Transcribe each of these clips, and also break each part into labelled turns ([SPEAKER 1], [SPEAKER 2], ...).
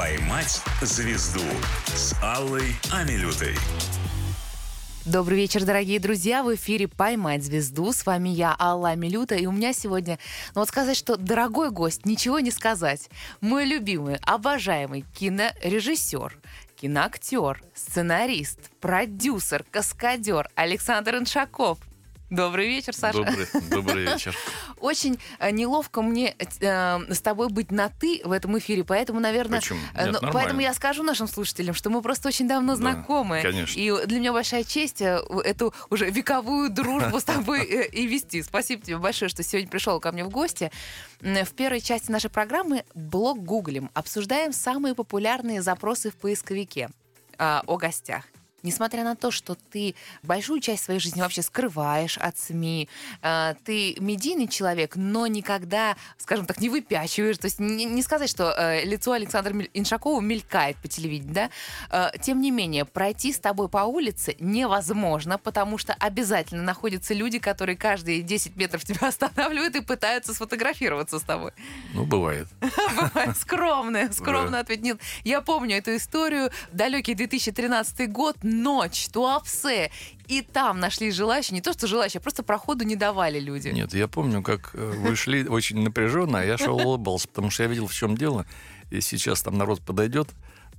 [SPEAKER 1] «Поймать звезду» с Аллой Амилютой.
[SPEAKER 2] Добрый вечер, дорогие друзья. В эфире «Поймать звезду». С вами я, Алла Милюта. И у меня сегодня, ну вот сказать, что дорогой гость, ничего не сказать. Мой любимый, обожаемый кинорежиссер, киноактер, сценарист, продюсер, каскадер Александр Иншаков. Добрый вечер, Саша.
[SPEAKER 3] Добрый, добрый вечер.
[SPEAKER 2] Очень э, неловко мне э, с тобой быть на «ты» в этом эфире, поэтому, наверное...
[SPEAKER 3] Почему?
[SPEAKER 2] э,
[SPEAKER 3] Нет,
[SPEAKER 2] ну,
[SPEAKER 3] нормально.
[SPEAKER 2] поэтому я скажу нашим слушателям, что мы просто очень давно знакомы.
[SPEAKER 3] конечно.
[SPEAKER 2] И для меня большая честь э, эту уже вековую дружбу с тобой и вести. Спасибо тебе большое, что сегодня пришел ко мне в гости. В первой части нашей программы блог гуглим. Обсуждаем самые популярные запросы в поисковике о гостях. Несмотря на то, что ты большую часть своей жизни вообще скрываешь от СМИ, э, ты медийный человек, но никогда, скажем так, не выпячиваешь. То есть не, не сказать, что э, лицо Александра Иншакова мелькает по телевидению, да? Э, Тем не менее, пройти с тобой по улице невозможно, потому что обязательно находятся люди, которые каждые 10 метров тебя останавливают и пытаются сфотографироваться с тобой.
[SPEAKER 3] Ну, бывает.
[SPEAKER 2] Бывает скромно
[SPEAKER 3] Да.
[SPEAKER 2] ответ. Нет, я помню эту историю. Далекий 2013 год, ночь, Туапсе. И там нашли желающие, не то что желающие, а просто проходу не давали люди.
[SPEAKER 3] Нет, я помню, как э, вы шли очень напряженно, а я шел улыбался, потому что я видел, в чем дело. И сейчас там народ подойдет,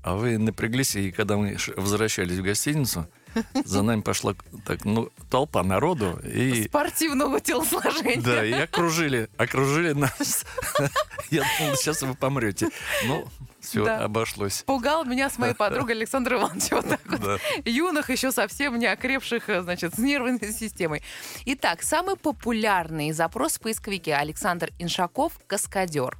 [SPEAKER 3] а вы напряглись, и когда мы возвращались в гостиницу, за нами пошла так, ну, толпа народу, и...
[SPEAKER 2] Спортивного телосложения.
[SPEAKER 3] Да, и окружили, окружили нас. Я думал, сейчас вы помрете. Ну, все,
[SPEAKER 2] Да.
[SPEAKER 3] обошлось.
[SPEAKER 2] Пугал меня с моей подругой Александром Ивановичем. Вот так вот.
[SPEAKER 3] Да.
[SPEAKER 2] Юных, еще совсем не окрепших, э, значит, с нервной системой. Итак, самый популярный запрос в поисковике Александр Иншаков «Каскадер».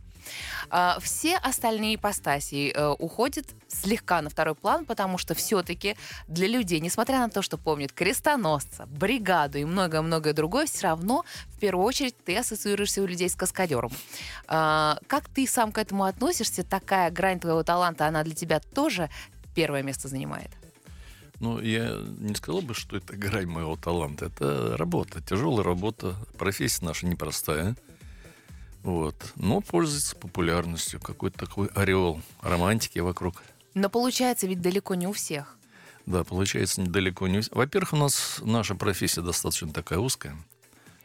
[SPEAKER 2] А, Все остальные ипостаси э, уходят слегка на второй план, потому что все-таки для людей, несмотря на то, что помнят крестоносца, бригаду и многое-многое другое, все равно в первую очередь ты ассоциируешься у людей с каскадером. А, Как ты сам к этому относишься? Такая грань твоего таланта, она для тебя тоже первое место занимает?
[SPEAKER 3] Ну, я не сказал бы, что это грань моего таланта. Это работа, тяжелая работа. Профессия наша непростая. Вот. Но пользуется популярностью. Какой-то такой ореол романтики вокруг.
[SPEAKER 2] Но получается ведь далеко не у всех.
[SPEAKER 3] Да, получается недалеко не... у- Во-первых, у нас наша профессия достаточно такая узкая,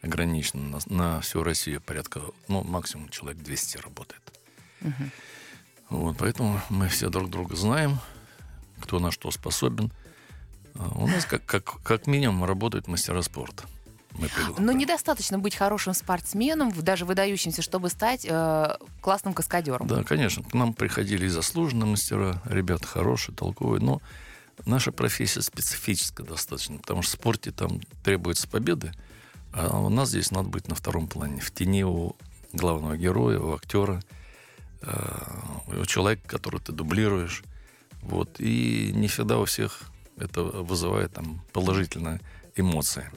[SPEAKER 3] ограничена на, на всю Россию порядка, ну, максимум человек 200 работает. Вот, поэтому мы все друг друга знаем, кто на что способен. А У нас как, как, как минимум работают мастера спорта. Мы пригла-
[SPEAKER 2] Но недостаточно быть хорошим спортсменом, даже выдающимся, чтобы стать э, классным каскадером.
[SPEAKER 3] Да, конечно. К нам приходили и заслуженные мастера, ребята хорошие, толковые, но наша профессия специфическая достаточно, потому что в спорте там требуется победы, а у нас здесь надо быть на втором плане, в тени у главного героя, у актера, э, у человека, которого ты дублируешь. Вот. И не всегда у всех это вызывает там положительные эмоции.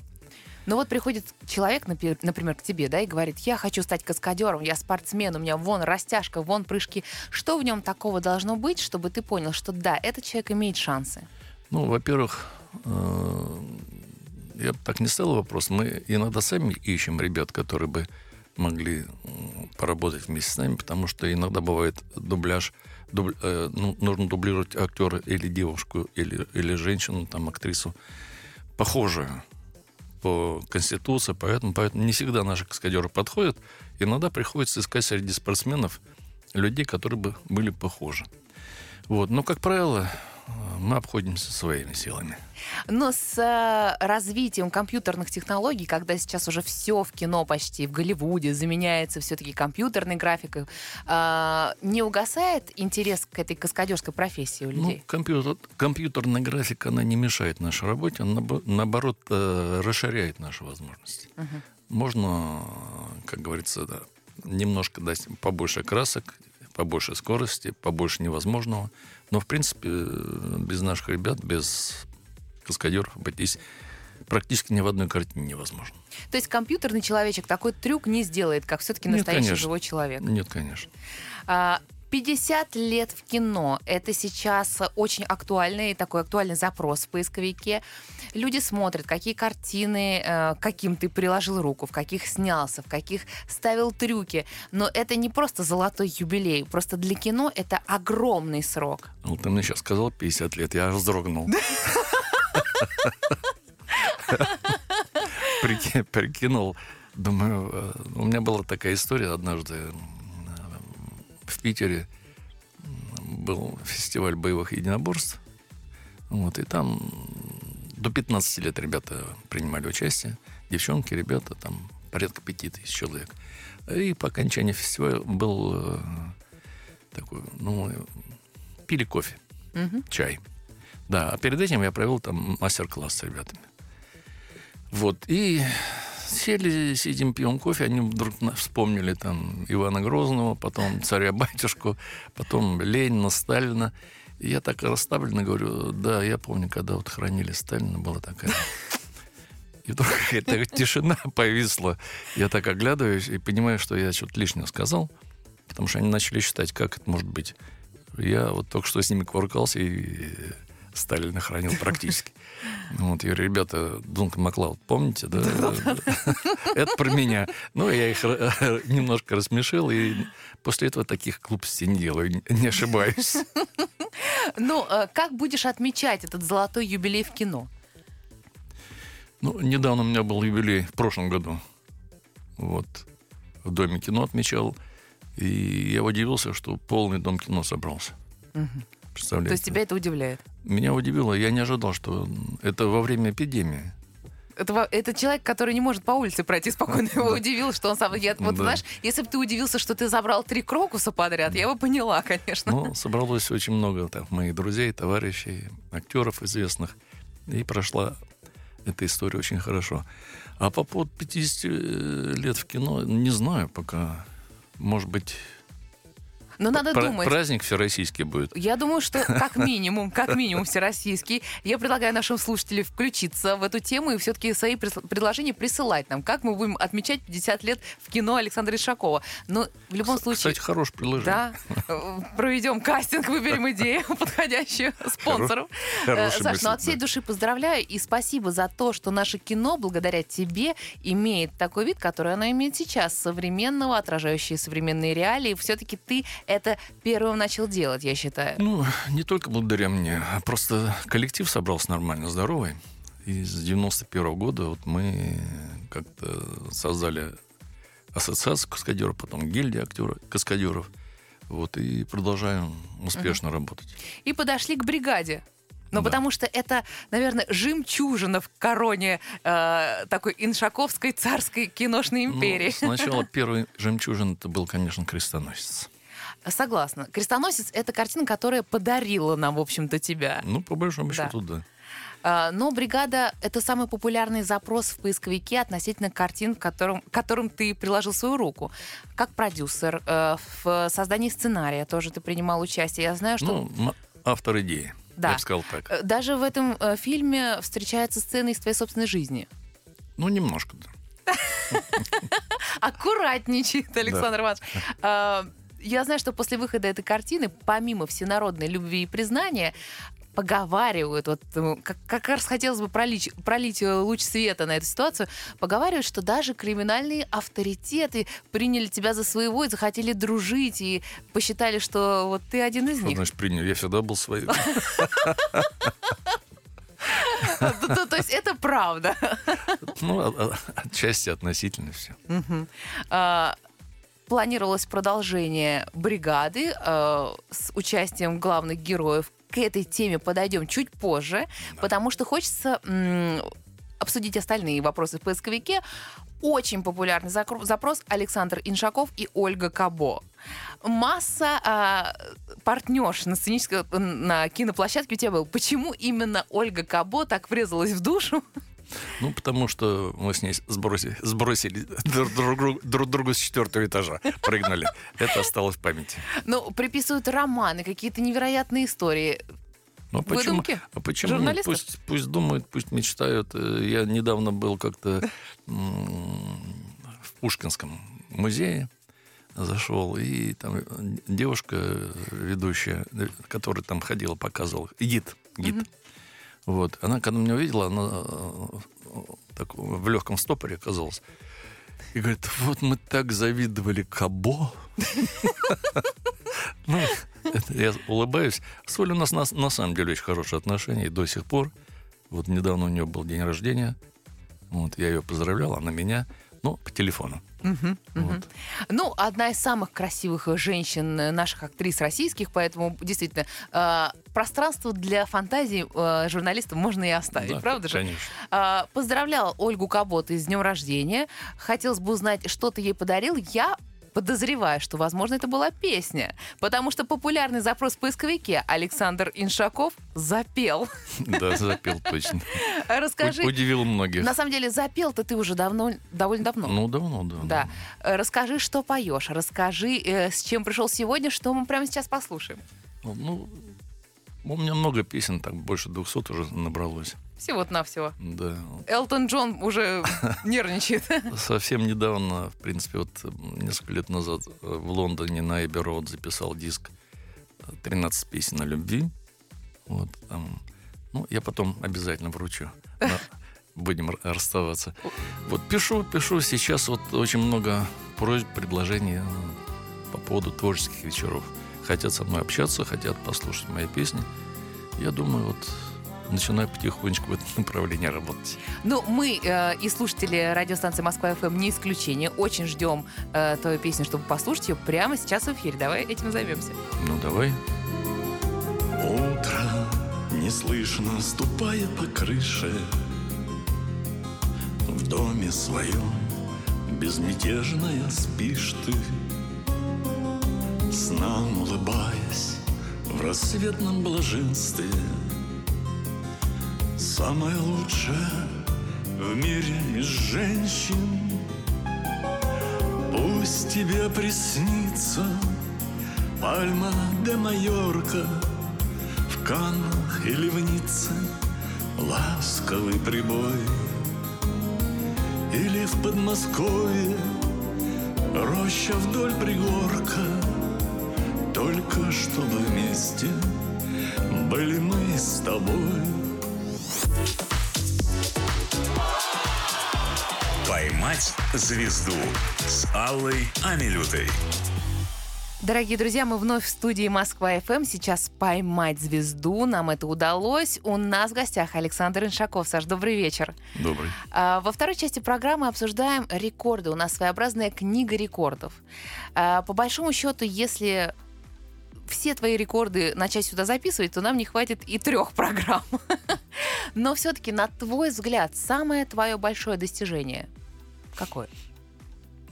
[SPEAKER 2] Но вот приходит человек, например, к тебе, да, и говорит, я хочу стать каскадером, я спортсмен, у меня вон растяжка, вон прыжки. Что в нем такого должно быть, чтобы ты понял, что да, этот человек имеет шансы?
[SPEAKER 3] Ну, во-первых, э, я бы так не ставил вопрос. Мы иногда сами ищем ребят, которые бы могли поработать вместе с нами, потому что иногда бывает дубляж, дуб- э, ну, нужно дублировать актера или девушку, или, или женщину, там, актрису, похожую по конституции, поэтому, поэтому не всегда наши каскадеры подходят. Иногда приходится искать среди спортсменов людей, которые бы были похожи. Вот. Но, как правило, мы обходимся своими силами.
[SPEAKER 2] Но с э, развитием компьютерных технологий, когда сейчас уже все в кино почти, в Голливуде заменяется все-таки компьютерной графикой, э, не угасает интерес к этой каскадерской профессии у
[SPEAKER 3] Ну,
[SPEAKER 2] людей?
[SPEAKER 3] компьютер, компьютерная графика, она не мешает нашей работе, она, наоборот, э, расширяет наши возможности. Можно, э, как говорится, да, немножко дать побольше красок, побольше скорости, побольше невозможного. Но, в принципе, без наших ребят, без каскадеров обойтись практически ни в одной картине невозможно.
[SPEAKER 2] То есть компьютерный человечек такой трюк не сделает, как все-таки настоящий
[SPEAKER 3] конечно.
[SPEAKER 2] живой человек.
[SPEAKER 3] Нет, конечно.
[SPEAKER 2] А, 50 лет в кино. Это сейчас очень актуальный, такой актуальный запрос в поисковике. Люди смотрят, какие картины, э, каким ты приложил руку, в каких снялся, в каких ставил трюки. Но это не просто золотой юбилей. Просто для кино это огромный срок.
[SPEAKER 3] Ну, ты мне сейчас сказал 50 лет, я вздрогнул. Прики- Прикинул. Думаю, э, у меня была такая история однажды э, в Питере был фестиваль боевых единоборств. Вот, и там до 15 лет ребята принимали участие. Девчонки, ребята, там порядка пяти тысяч человек. И по окончании фестиваля был э, такой, ну, пили кофе,
[SPEAKER 2] Мгм.
[SPEAKER 3] чай. Да, а перед этим я провел там мастер-класс с ребятами. Вот, и сели, сидим, пьем кофе, они вдруг вспомнили там Ивана Грозного, потом царя-батюшку, потом Ленина, Сталина. И я так расставленно говорю, да, я помню, когда вот хранили Сталина, была такая... И вдруг какая-то тишина повисла. Я так оглядываюсь и понимаю, что я что-то лишнее сказал, потому что они начали считать, как это может быть. Я вот только что с ними кувыркался и Сталина хранил практически. Вот, я говорю, ребята, Дункан Маклауд, помните, да? Это про меня. Ну, я их э, немножко рассмешил, и после этого таких глупостей не делаю, не ошибаюсь.
[SPEAKER 2] Ну, э, как будешь отмечать этот золотой юбилей в кино?
[SPEAKER 3] Ну, недавно у меня был юбилей, в прошлом году. Вот. В Доме кино отмечал. И я удивился, что полный Дом кино собрался.
[SPEAKER 2] Мгм.
[SPEAKER 3] Представляете?
[SPEAKER 2] То есть тебя это удивляет?
[SPEAKER 3] Меня удивило, я не ожидал, что это во время эпидемии.
[SPEAKER 2] Это, это человек, который не может по улице пройти спокойно. Его
[SPEAKER 3] Да.
[SPEAKER 2] удивил, что он сам... Я, вот
[SPEAKER 3] Да.
[SPEAKER 2] знаешь, если бы ты удивился, что ты забрал три крокуса подряд, я бы поняла, конечно.
[SPEAKER 3] Но собралось очень много там, моих друзей, товарищей, актеров известных. И прошла эта история очень хорошо. А по поводу 50 лет в кино, не знаю пока. Может быть,
[SPEAKER 2] Но надо
[SPEAKER 3] пра-
[SPEAKER 2] думать.
[SPEAKER 3] праздник всероссийский будет.
[SPEAKER 2] Я думаю, что как минимум, как минимум всероссийский. Я предлагаю нашим слушателям включиться в эту тему и все-таки свои прис- предложения присылать нам, как мы будем отмечать 50 лет в кино Александра Ишакова. Но в любом случае...
[SPEAKER 3] Кстати, хорошее предложение.
[SPEAKER 2] Да, проведем кастинг, выберем идею подходящую спонсору. Э,
[SPEAKER 3] Хорошая
[SPEAKER 2] Саш,
[SPEAKER 3] мысль,
[SPEAKER 2] ну от всей
[SPEAKER 3] да.
[SPEAKER 2] души поздравляю и спасибо за то, что наше кино благодаря тебе имеет такой вид, который оно имеет сейчас, современного, отражающий современные реалии. Все-таки ты это первым начал делать, я считаю.
[SPEAKER 3] Ну, не только благодаря мне, а просто коллектив собрался нормально, здоровый. И с 91 года вот мы как-то создали ассоциацию каскадеров, потом гильдия актеров, каскадеров. Вот, и продолжаем успешно работать.
[SPEAKER 2] И подошли к бригаде. Ну,
[SPEAKER 3] Да.
[SPEAKER 2] потому что это, наверное, жемчужина в короне э, такой иншаковской царской киношной
[SPEAKER 3] Ну,
[SPEAKER 2] империи.
[SPEAKER 3] сначала первый жемчужин это был, конечно, крестоносец.
[SPEAKER 2] Согласна. Крестоносец это картина, которая подарила нам, в общем-то, тебя.
[SPEAKER 3] Ну, по большому
[SPEAKER 2] Да.
[SPEAKER 3] счету, да.
[SPEAKER 2] А, Но бригада это самый популярный запрос в поисковике относительно картин, к которым, к которым ты приложил свою руку. Как продюсер, э, в создании сценария тоже ты принимал участие. Я знаю, что
[SPEAKER 3] Ну, автор идеи.
[SPEAKER 2] Да.
[SPEAKER 3] Я бы сказал так.
[SPEAKER 2] э, даже в этом э, фильме встречается сцена из твоей собственной жизни.
[SPEAKER 3] Ну, немножко, да.
[SPEAKER 2] Аккуратничает Александр Иванович. Я знаю, что после выхода этой картины, помимо всенародной любви и признания, поговаривают, вот э, как, как раз хотелось бы пролить, пролить э, луч света на эту ситуацию, поговаривают, что даже криминальные авторитеты приняли тебя за своего и захотели дружить, и посчитали, что вот ты один из
[SPEAKER 3] Что
[SPEAKER 2] них.
[SPEAKER 3] значит принял? Я всегда был своим.
[SPEAKER 2] То- то- То есть это правда.
[SPEAKER 3] Ну, а- а- отчасти относительно все.
[SPEAKER 2] Планировалось продолжение бригады э, с участием главных героев. К этой теме подойдем чуть позже, потому что хочется м, обсудить остальные вопросы в поисковике. Очень популярный запрос Александр Иншаков и Ольга Кабо. Масса а, партнерш на сценической на киноплощадке у тебя был. Почему именно Ольга Кабо так врезалась в душу?
[SPEAKER 3] Ну, потому что мы с ней сбросили, сбросили друг другу, друг другу с четвертого этажа. Прыгнули. Это осталось в памяти.
[SPEAKER 2] Ну, приписывают романы, какие-то невероятные истории.
[SPEAKER 3] Ну, а почему,
[SPEAKER 2] Выдумки?
[SPEAKER 3] а почему?
[SPEAKER 2] Журналистов?
[SPEAKER 3] Пусть, пусть думают, пусть мечтают. Э, Я недавно был как-то в Пушкинском музее. зашел, и там девушка ведущая, которая там ходила, показывала, гид, гид.
[SPEAKER 2] Мгм.
[SPEAKER 3] Вот, она, когда меня увидела, она э, так в легком стопоре оказалась. И говорит, вот мы так завидовали Кабо. Ну, я улыбаюсь. С Олей у нас на, самом деле очень хорошие отношения и до сих пор. Вот недавно у нее был день рождения. Вот, я ее поздравлял, она меня. Ну, по телефону.
[SPEAKER 2] Мгм.
[SPEAKER 3] Вот.
[SPEAKER 2] Ну, одна из самых красивых женщин э, наших актрис российских, поэтому действительно э, пространство для фантазии э, журналистам можно и оставить,
[SPEAKER 3] Да,
[SPEAKER 2] правда же?
[SPEAKER 3] Конечно.
[SPEAKER 2] А, Поздравлял Ольгу Кабот с днем рождения. Хотелось бы узнать, что ты ей подарил. Я подозреваю, что, возможно, это была песня, потому что популярный запрос в поисковике Александр Иншаков запел.
[SPEAKER 3] Да, запел точно.
[SPEAKER 2] Расскажи,
[SPEAKER 3] Удивил многих.
[SPEAKER 2] на самом деле запел-то ты уже давно, довольно давно.
[SPEAKER 3] Ну, давно, да.
[SPEAKER 2] Да. Расскажи, что поешь. Расскажи, э, с чем пришел сегодня, что мы прямо сейчас послушаем.
[SPEAKER 3] Ну, у меня много песен, так больше 200 уже набралось.
[SPEAKER 2] Всего-навсего.
[SPEAKER 3] Да.
[SPEAKER 2] Элтон Джон уже нервничает.
[SPEAKER 3] Совсем недавно, в принципе, вот несколько лет назад э, в Лондоне на Эбби Роуд записал диск э, 13 песен о любви. Вот там. Ну, я потом обязательно вручу. Будем расставаться. Вот пишу, пишу. Сейчас вот очень много просьб, предложений э, по поводу творческих вечеров. Хотят со мной общаться, хотят послушать мои песни. Я думаю, вот начинаю потихонечку в этом направлении работать.
[SPEAKER 2] Ну, мы э, и слушатели радиостанции Москва ФМ не исключение. Очень ждем э, твою песню, чтобы послушать ее прямо сейчас в эфире. Давай этим займемся.
[SPEAKER 3] Ну, давай.
[SPEAKER 4] Утро неслышно ступая по крыше В доме своем безмятежная спишь ты Снам улыбаясь в рассветном блаженстве Самое лучшее в мире из женщин. Пусть тебе приснится Пальма де Майорка В Каннах или в Ницце Ласковый прибой. Или в Подмосковье Роща вдоль пригорка. Только чтобы вместе Были мы с тобой
[SPEAKER 1] «Поймать звезду» с Аллой Амилютой.
[SPEAKER 2] Дорогие друзья, мы вновь в студии Москва ФМ. Сейчас поймать звезду. Нам это удалось. У нас в гостях Александр Иншаков. Саш, добрый вечер.
[SPEAKER 3] Добрый.
[SPEAKER 2] А, Во второй части программы обсуждаем рекорды. У нас своеобразная книга рекордов. А, По большому счету, если все твои рекорды начать сюда записывать, то нам не хватит и трех программ. Но все-таки, на твой взгляд, самое твое большое достижение какое?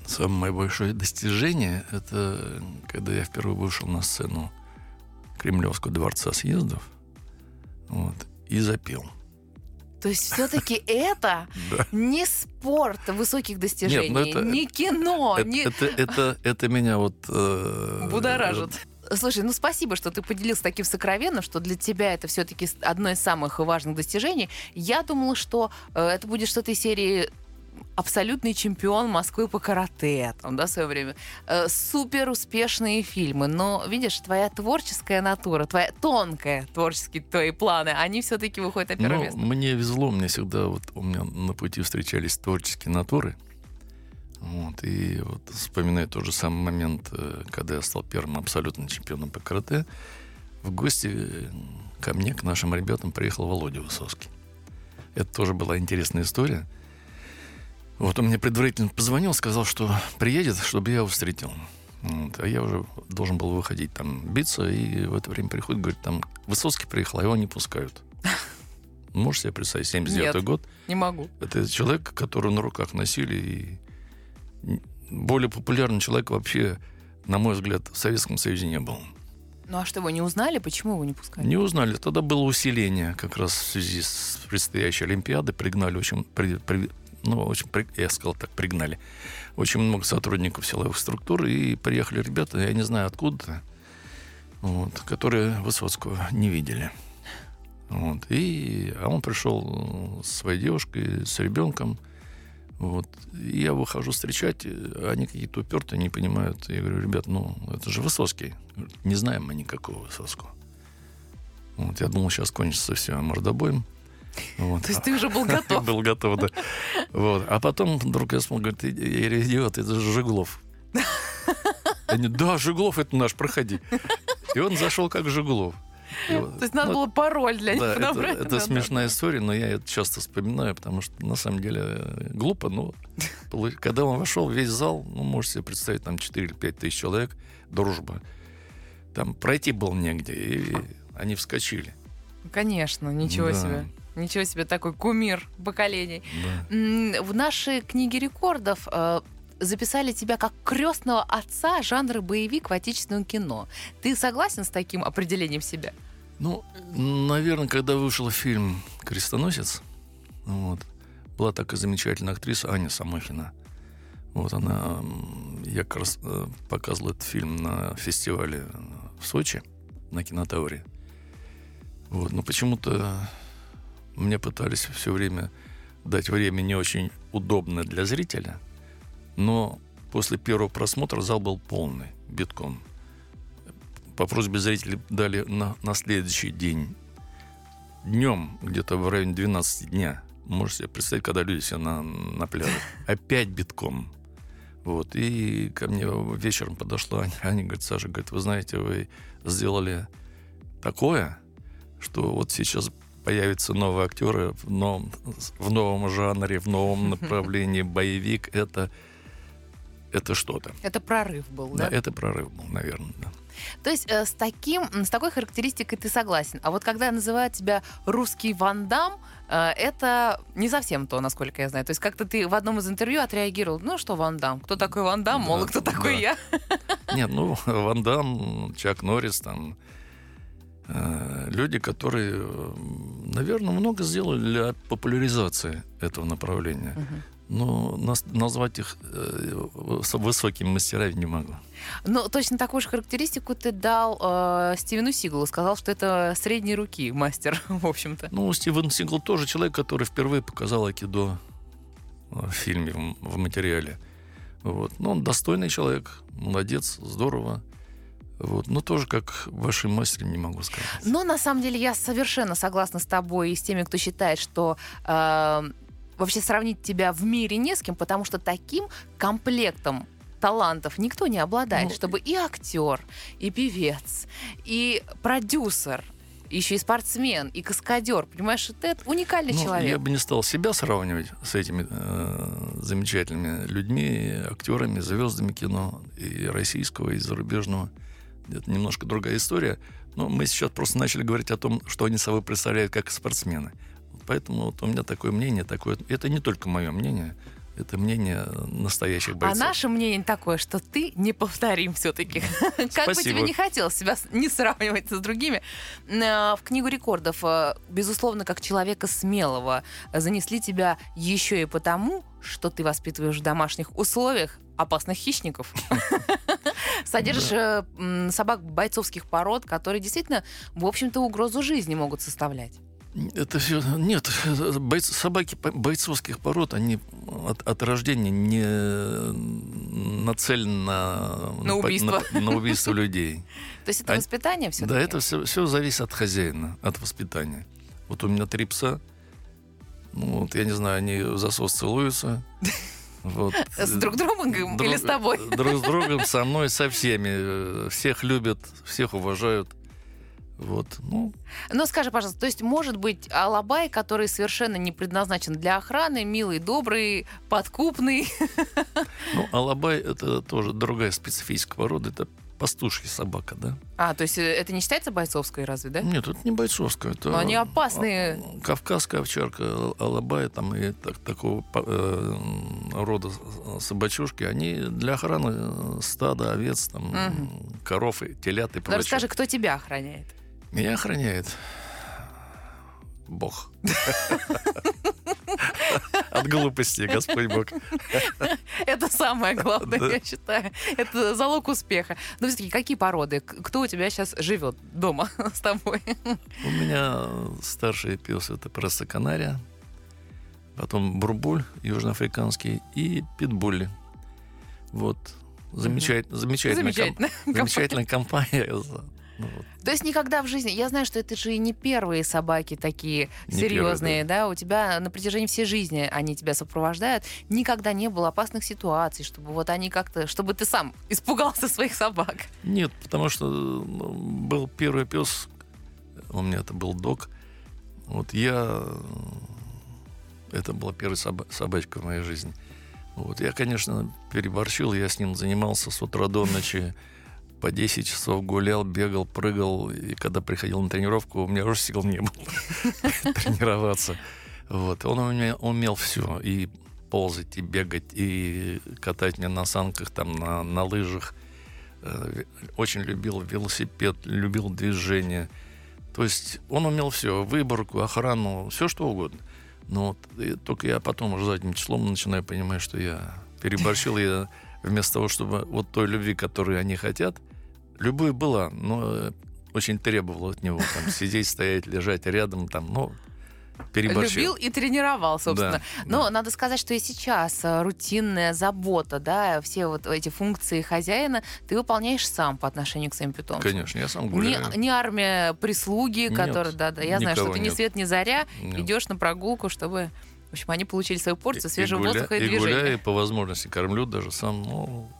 [SPEAKER 3] Самое большое достижение — это когда я впервые вышел на сцену Кремлевского дворца съездов вот, и запел.
[SPEAKER 2] То есть все-таки это не спорт высоких достижений,
[SPEAKER 3] ну
[SPEAKER 2] не кино,
[SPEAKER 3] это,
[SPEAKER 2] не...
[SPEAKER 3] это, меня вот... э,
[SPEAKER 2] будоражит. Слушай, ну спасибо, что ты поделился таким сокровенным, что для тебя это все-таки одно из самых важных достижений. Я думала, что э, это будет что-то из серии абсолютный чемпион Москвы по карате, там, да, в свое время. Э, супер успешные фильмы. Но, видишь, твоя творческая натура, твоя тонкая творческие твои планы, они все-таки выходят на первое
[SPEAKER 3] Ну,
[SPEAKER 2] место.
[SPEAKER 3] мне везло, мне всегда вот у меня на пути встречались творческие натуры. Вот, и вот вспоминаю тот же самый момент, э, когда я стал первым абсолютным чемпионом по карате. В гости э, ко мне, к нашим ребятам, приехал Володя Высоцкий. Это тоже была интересная история. Вот он мне предварительно позвонил, сказал, что приедет, чтобы я его встретил. Вот, а я уже должен был выходить там биться, и в это время приходит, говорит, там Высоцкий приехал, а его не пускают. Можешь себе представить, 79
[SPEAKER 2] Нет.
[SPEAKER 3] год.
[SPEAKER 2] Не могу.
[SPEAKER 3] Это человек, которого на руках носили. И более популярный человек вообще, на мой взгляд, в Советском Союзе не был.
[SPEAKER 2] Ну а что, его не узнали? Почему его не пускали?
[SPEAKER 3] Не узнали. Тогда было усиление как раз в связи с предстоящей Олимпиадой. Пригнали очень, при- при- ну, очень, я сказал так, пригнали. Очень много сотрудников силовых структур. И приехали ребята, я не знаю откуда, вот, которые Высоцкого не видели. Вот. И, а он пришел с своей девушкой, с ребенком. Вот. И я выхожу встречать, они какие-то упертые, не понимают. Я говорю, ребят, ну, это же Высоцкий. Не знаем мы никакого Высоцкого. Вот, я думал, сейчас кончится все мордобоем. Вот.
[SPEAKER 2] То есть ты уже был готов.
[SPEAKER 3] Был готов, да. Вот. А потом вдруг я смотрю, говорит, «Э, э, идиот, это же Жиглов. Они, да, Жиглов это наш, проходи. И он зашел как Жиглов.
[SPEAKER 2] То есть надо
[SPEAKER 3] ну,
[SPEAKER 2] было пароль для них
[SPEAKER 3] это,
[SPEAKER 2] набрать.
[SPEAKER 3] это смешная история, но я это часто вспоминаю, потому что на самом деле глупо, но когда он вошел, весь зал, ну, можете себе представить, там 4 или 5 тысяч человек, дружба. Там пройти было негде, и они вскочили.
[SPEAKER 2] Конечно, ничего себе. Ничего себе, такой кумир поколений.
[SPEAKER 3] Да.
[SPEAKER 2] В нашей книге рекордов э, записали тебя как крестного отца жанра боевик в отечественном кино. Ты согласен с таким определением себя?
[SPEAKER 3] Ну, наверное, когда вышел фильм «Крестоносец», вот, была такая замечательная актриса Аня Самохина. Вот она, я как раз э, показывал этот фильм на фестивале в Сочи, на кинотавре. Вот, но почему-то мне пытались все время дать время не очень удобное для зрителя, но после первого просмотра зал был полный, битком. По просьбе зрителей дали на, на следующий день днем, где-то в районе 12 дня. Можете себе представить, когда люди все на, на пляже. Опять битком. Вот. И ко мне вечером подошла Аня, Аня говорит, Саша, говорит, вы знаете, вы сделали такое, что вот сейчас появятся новые актеры в новом, в новом жанре, в новом направлении. Боевик — это, это что-то.
[SPEAKER 2] Это прорыв был,
[SPEAKER 3] Да,
[SPEAKER 2] да?
[SPEAKER 3] это прорыв был, наверное. Да.
[SPEAKER 2] То есть э, с таким, с такой характеристикой ты согласен. А вот когда называют тебя русский Ван Дам, э, это не совсем то, насколько я знаю. То есть как-то ты в одном из интервью отреагировал, ну что Ван Дам, кто такой Ван Дам, мол,
[SPEAKER 3] Да,
[SPEAKER 2] кто такой
[SPEAKER 3] да.
[SPEAKER 2] я.
[SPEAKER 3] Нет, ну, Ван Дам, Чак Норрис, там, люди, которые, наверное, много сделали для популяризации этого направления. Но нас- назвать их э, выс- высокими мастерами не могу.
[SPEAKER 2] Ну, точно такую же характеристику ты дал э, Стивену Сигалу. Сказал, что это средней руки мастер, в общем-то.
[SPEAKER 3] Ну, Стивен Сигл тоже человек, который впервые показал Акидо э, в фильме, в, в материале. Вот. Но он достойный человек, молодец, здорово. Вот. Но тоже как вашим мастером не могу сказать.
[SPEAKER 2] Но на самом деле я совершенно согласна с тобой и с теми, кто считает, что э, вообще сравнить тебя в мире не с кем, потому что таким комплектом талантов никто не обладает,
[SPEAKER 3] Ну,
[SPEAKER 2] чтобы и актер, и певец, и продюсер, еще и спортсмен, и каскадер. Понимаешь, это уникальный
[SPEAKER 3] Ну,
[SPEAKER 2] человек.
[SPEAKER 3] Я бы не стал себя сравнивать с этими э, замечательными людьми, актерами, звездами кино и российского, и зарубежного. Это немножко другая история. Но мы сейчас просто начали говорить о том, что они собой представляют как спортсмены. Поэтому вот у меня такое мнение, такое. Это не только мое мнение, это мнение настоящих
[SPEAKER 2] А
[SPEAKER 3] бойцов.
[SPEAKER 2] наше мнение такое, что ты неповторим все-таки. Как бы тебе не хотелось себя не сравнивать с другими. Э, В книгу рекордов, э, безусловно, как человека смелого, э, занесли тебя еще и потому, что ты воспитываешь в домашних условиях опасных хищников. Содержишь э, м, собак бойцовских пород, которые действительно, в общем-то, угрозу жизни могут составлять.
[SPEAKER 3] Это все... Нет, бойц- собаки бойцовских пород, они от, от рождения не нацелены на...
[SPEAKER 2] На убийство.
[SPEAKER 3] На, на убийство людей.
[SPEAKER 2] То есть это воспитание все
[SPEAKER 3] Да, это все, все зависит от хозяина, от воспитания. Вот у меня три пса. Ну, вот, я не знаю, они в засос целуются. Вот.
[SPEAKER 2] С друг другом или
[SPEAKER 3] Друг-
[SPEAKER 2] с тобой?
[SPEAKER 3] Друг с другом, со мной, со всеми. Э, Всех любят, всех уважают. Вот, ну,
[SPEAKER 2] Ну, скажи, пожалуйста, то есть может быть алабай, который совершенно не предназначен для охраны, милый, добрый, подкупный.
[SPEAKER 3] ну, алабай это тоже другая специфическая порода. Это пастушья собака, да?
[SPEAKER 2] А, то есть э, это не считается бойцовской разве, да?
[SPEAKER 3] Нет, это не бойцовская. Это
[SPEAKER 2] Но они опасные.
[SPEAKER 3] а, Кавказская овчарка, ал- алабай там и так- такого э, рода собачушки, они для охраны э, стада, овец, там,
[SPEAKER 2] Мгм.
[SPEAKER 3] коров, и телят и
[SPEAKER 2] Ну,
[SPEAKER 3] прочее.
[SPEAKER 2] расскажи, кто тебя охраняет?
[SPEAKER 3] Меня охраняет Бог. От глупости, Господь Бог.
[SPEAKER 2] Это самое главное,
[SPEAKER 3] Да.
[SPEAKER 2] я считаю. Это залог успеха. Но все-таки какие породы? Кто у тебя сейчас живет дома с тобой?
[SPEAKER 3] У меня старший пес это просто канария. потом бурбуль южноафриканский и питбулли. Вот. Замечательно, замечательная, ком-
[SPEAKER 2] Замечательно.
[SPEAKER 3] замечательная компания. Ну, вот.
[SPEAKER 2] То есть никогда в жизни, я знаю, что это же и не первые собаки такие
[SPEAKER 3] Не
[SPEAKER 2] серьезные, да. у тебя на протяжении всей жизни они тебя сопровождают, никогда не было опасных ситуаций, чтобы вот они как-то, чтобы ты сам испугался своих собак.
[SPEAKER 3] Нет, потому что ну, был первый пес, у меня это был док. Вот я... Это была первая соба- собачка в моей жизни. Вот. Я, конечно, переборщил, я с ним занимался с утра до ночи. По 10 часов гулял, бегал, прыгал. И когда приходил на тренировку, у меня уже сил не было тренироваться. Вот. Он у меня умел все. И ползать, и бегать, и катать меня на санках, там, на, на лыжах. Э, Очень любил велосипед, любил движение. То есть он умел все, выборку, охрану, все что угодно. Но вот, и только я потом уже задним числом начинаю понимать, что я переборщил. Я вместо того, чтобы вот той любви, которую они хотят, любовь была, но э, очень требовала от него там сидеть, стоять, лежать рядом, там, ну, переборщил.
[SPEAKER 2] Любил и тренировал, собственно.
[SPEAKER 3] Да,
[SPEAKER 2] Но
[SPEAKER 3] да.
[SPEAKER 2] надо сказать, что и сейчас э, рутинная забота, да, все вот эти функции хозяина ты выполняешь сам по отношению к своим питомцам.
[SPEAKER 3] Конечно, я сам
[SPEAKER 2] Не,
[SPEAKER 3] гуляю.
[SPEAKER 2] не армия прислуги, которая, да, да, я знаю, что ты ни
[SPEAKER 3] нет.
[SPEAKER 2] свет, ни заря,
[SPEAKER 3] Нет.
[SPEAKER 2] идешь на прогулку, чтобы, в общем, они получили свою порцию свежего
[SPEAKER 3] гуля-
[SPEAKER 2] воздуха и,
[SPEAKER 3] и
[SPEAKER 2] движения.
[SPEAKER 3] гуляю, и по возможности кормлю даже сам. Ну,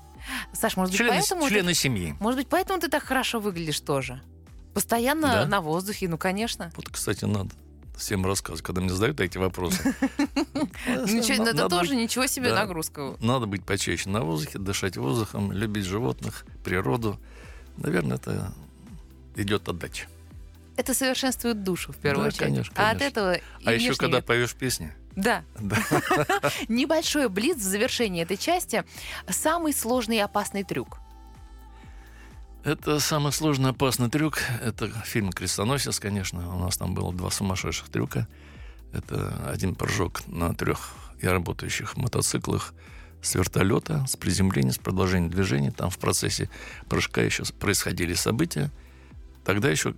[SPEAKER 2] Саш, может быть,
[SPEAKER 3] члены,
[SPEAKER 2] поэтому ты-
[SPEAKER 3] члены семьи.
[SPEAKER 2] может быть, поэтому ты так хорошо выглядишь тоже? Постоянно
[SPEAKER 3] Да?
[SPEAKER 2] на воздухе, ну, конечно.
[SPEAKER 3] Вот, кстати, надо всем рассказывать, когда мне задают эти вопросы.
[SPEAKER 2] Ничего,
[SPEAKER 3] Надо
[SPEAKER 2] это
[SPEAKER 3] быть-
[SPEAKER 2] тоже ничего себе нагрузка.
[SPEAKER 3] Надо быть почаще на воздухе, дышать воздухом, любить животных, природу. Наверное, это идет отдача.
[SPEAKER 2] Это совершенствует душу, в первую
[SPEAKER 3] Да,
[SPEAKER 2] очередь.
[SPEAKER 3] конечно,
[SPEAKER 2] А от
[SPEAKER 3] конечно.
[SPEAKER 2] этого
[SPEAKER 3] А еще, когда поешь песни,
[SPEAKER 2] Да.
[SPEAKER 3] да,
[SPEAKER 2] Небольшой блиц в завершении этой части. Самый сложный и опасный трюк.
[SPEAKER 3] это самый сложный опасный трюк. Это фильм «Крестоносец», конечно. У нас там было два сумасшедших трюка. Это один прыжок на трех я работающих мотоциклах с вертолета, с приземления, с продолжением движения. Там в процессе прыжка еще происходили события. Тогда еще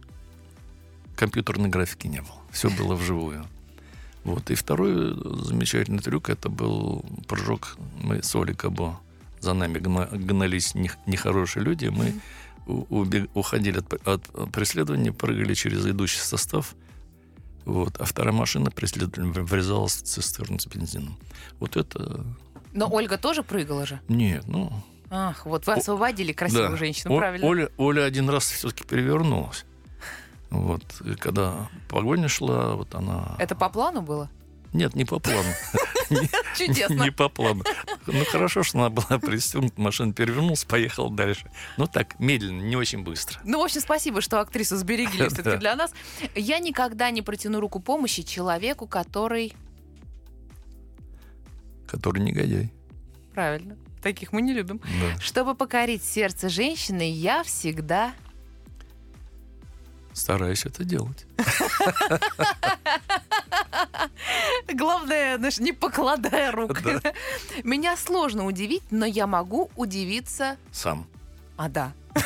[SPEAKER 3] компьютерной графики не было. Все было вживую. Вот. И второй замечательный трюк это был прыжок. Мы с Олей Кабо за нами гна- гнались нех- нехорошие люди. Мы убег- уходили от, от преследования, прыгали через идущий состав. Вот. А вторая машина преследования врезалась в цистерну с бензином. Вот это...
[SPEAKER 2] Но Ольга тоже прыгала же.
[SPEAKER 3] Нет, ну...
[SPEAKER 2] Ах, вот вы освободили красивую
[SPEAKER 3] Да.
[SPEAKER 2] женщину,
[SPEAKER 3] О-
[SPEAKER 2] правильно?
[SPEAKER 3] Оля, Оля один раз все-таки перевернулась. Вот. И когда погоня шла, вот она...
[SPEAKER 2] Это по плану было?
[SPEAKER 3] Нет, не по плану.
[SPEAKER 2] Чудесно.
[SPEAKER 3] Не по плану. Ну, хорошо, что она была пристегнута, машина перевернулась, поехал дальше. Ну, так, медленно, не очень быстро.
[SPEAKER 2] Ну, в общем, спасибо, что актрису сберегли все-таки для нас. Я никогда не протяну руку помощи человеку, который...
[SPEAKER 3] Который негодяй.
[SPEAKER 2] Правильно, таких мы не любим.
[SPEAKER 3] Да.
[SPEAKER 2] Чтобы покорить сердце женщины, я всегда...
[SPEAKER 3] Стараюсь это делать.
[SPEAKER 2] Главное, знаешь, не покладая рук.
[SPEAKER 3] Да.
[SPEAKER 2] Меня сложно удивить, но я могу удивиться...
[SPEAKER 3] Сам.
[SPEAKER 2] А, да.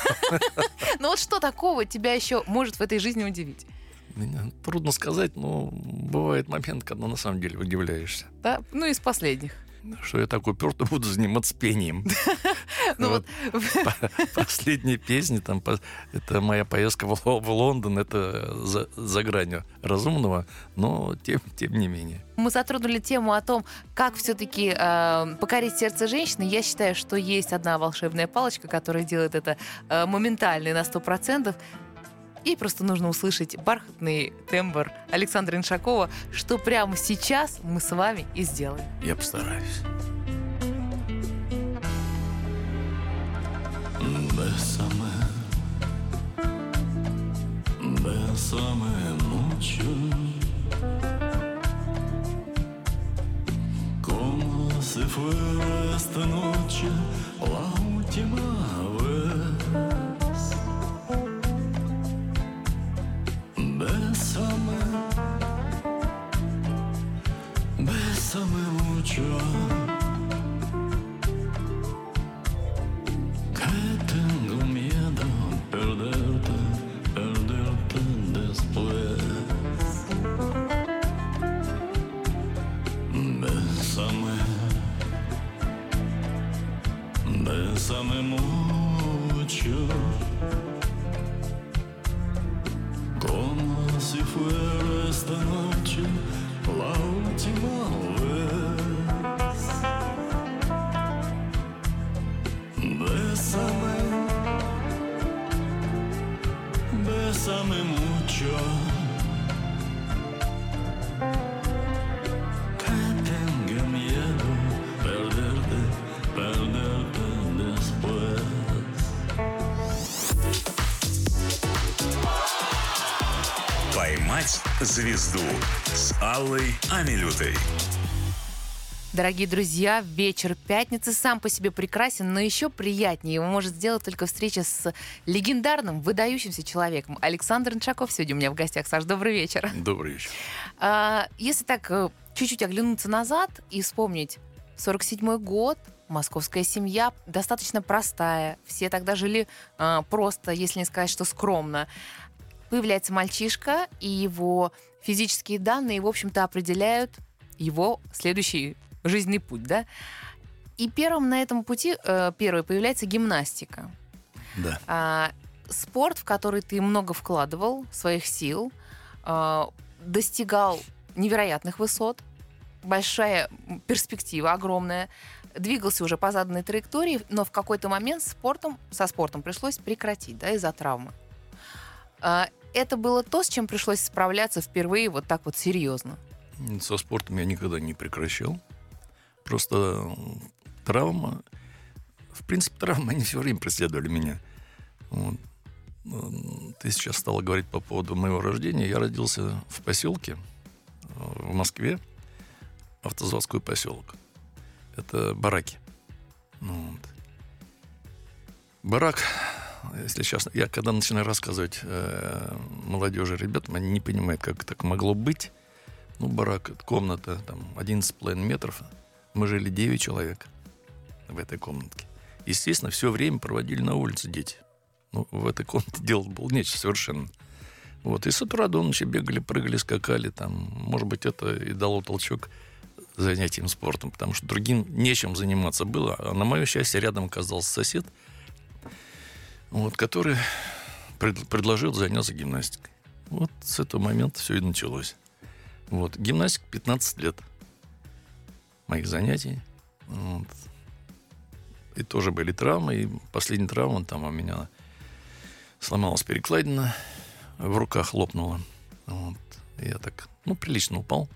[SPEAKER 2] Ну вот что такого тебя еще может в этой жизни удивить?
[SPEAKER 3] Меня трудно сказать, но бывает момент, когда на самом деле удивляешься.
[SPEAKER 2] Да? Ну, из последних.
[SPEAKER 3] Что я так уперто буду заниматься пением.
[SPEAKER 2] Ну вот,
[SPEAKER 3] Последние песни, там, это моя поездка в, Ло- в Лондон, это за, за гранью разумного, но тем, тем не менее.
[SPEAKER 2] мы затронули тему о том, как все-таки покорить сердце женщины. Я считаю, что есть одна волшебная палочка, которая делает это э, моментально на 100%. Ей просто нужно услышать бархатный тембр Александра Иншакова, что прямо сейчас мы с вами и сделаем.
[SPEAKER 3] Я постараюсь.
[SPEAKER 4] Бесаме, bésame mucho, como si fuera esta noche la última vez. Бесами, бесами mucho Que tengo miedo perderte, perderte después Bésame, bésame mucho la última vez. Bésame, bésame mucho. Que tenga miedo perderte, perderte después.
[SPEAKER 1] «Поймать звезду» с Аллой Амилютой.
[SPEAKER 2] Дорогие друзья, вечер пятницы сам по себе прекрасен, но еще приятнее его может сделать только встреча с легендарным, выдающимся человеком. Александр Иншаков сегодня у меня в гостях. Саш, добрый вечер.
[SPEAKER 3] Добрый вечер.
[SPEAKER 2] А, если так э, чуть-чуть оглянуться назад и вспомнить 47 год, московская семья достаточно простая. Все тогда жили а, просто, если не сказать, что скромно. Появляется мальчишка, и его физические данные, в общем-то, определяют его следующий жизненный путь, да? И первым на этом пути, э, первой появляется гимнастика.
[SPEAKER 3] Да.
[SPEAKER 2] А, спорт, в который ты много вкладывал своих сил, а, достигал невероятных высот, большая перспектива огромная, двигался уже по заданной траектории, но в какой-то момент спортом, со спортом пришлось прекратить, да, из-за травмы. А, это было то, с чем пришлось справляться впервые вот так вот серьезно.
[SPEAKER 3] Со спортом я никогда не прекращал. Просто травма... В принципе, травмы, они все время преследовали меня. Вот. Ты сейчас стала говорить по поводу моего рождения. Я родился в поселке э, в Москве, автозаводской поселок. Это бараки. Ну вот. Барак, если честно, я когда начинаю рассказывать э, молодежи, ребятам, они не понимают, как так могло быть. Ну, барак, комната, там, 11,5 метров. Мы жили 9 человек в этой комнатке. Естественно, все время проводили на улице дети. Ну, в этой комнате делать было нечего совершенно. Вот, и с утра до ночи бегали, прыгали, скакали. Там, может быть, это и дало толчок занятием спортом, потому что другим нечем заниматься было. А на мое счастье, рядом оказался сосед, вот, который пред- предложил заняться гимнастикой. Вот с этого момента все и началось. Вот. Гимнастика 15 лет моих занятий. Вот. И тоже были травмы. И последняя травма там у меня сломалась перекладина, в руках лопнула. Вот. Я так, ну, прилично упал.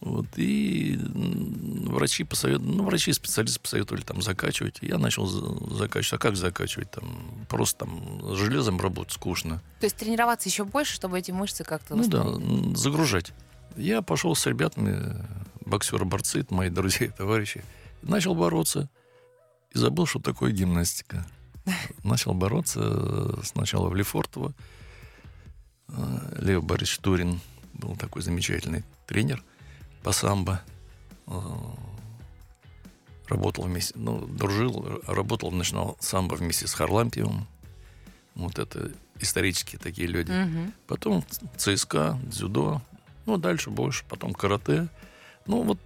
[SPEAKER 3] Вот, и врачи посоветовали, ну, врачи специалисты посоветовали там закачивать. Я начал за- закачивать. А как закачивать? Там просто там с железом работать скучно.
[SPEAKER 2] То есть тренироваться еще больше, чтобы эти мышцы как-то
[SPEAKER 3] Ну да, загружать. Я пошел с ребятами, боксеры-борцы, это мои друзья и товарищи. Начал бороться и забыл, что такое гимнастика. Начал бороться э, сначала в Лефортово. Э, Лев Борисович Турин был такой замечательный тренер по самбо. Э, Работал вместе, ну, дружил, работал, начинал самбо вместе с Харлампиевым. Вот это исторические такие люди.
[SPEAKER 2] Мгм.
[SPEAKER 3] Потом ЦСКА, дзюдо. Ну, дальше больше. Потом карате. Ну, вот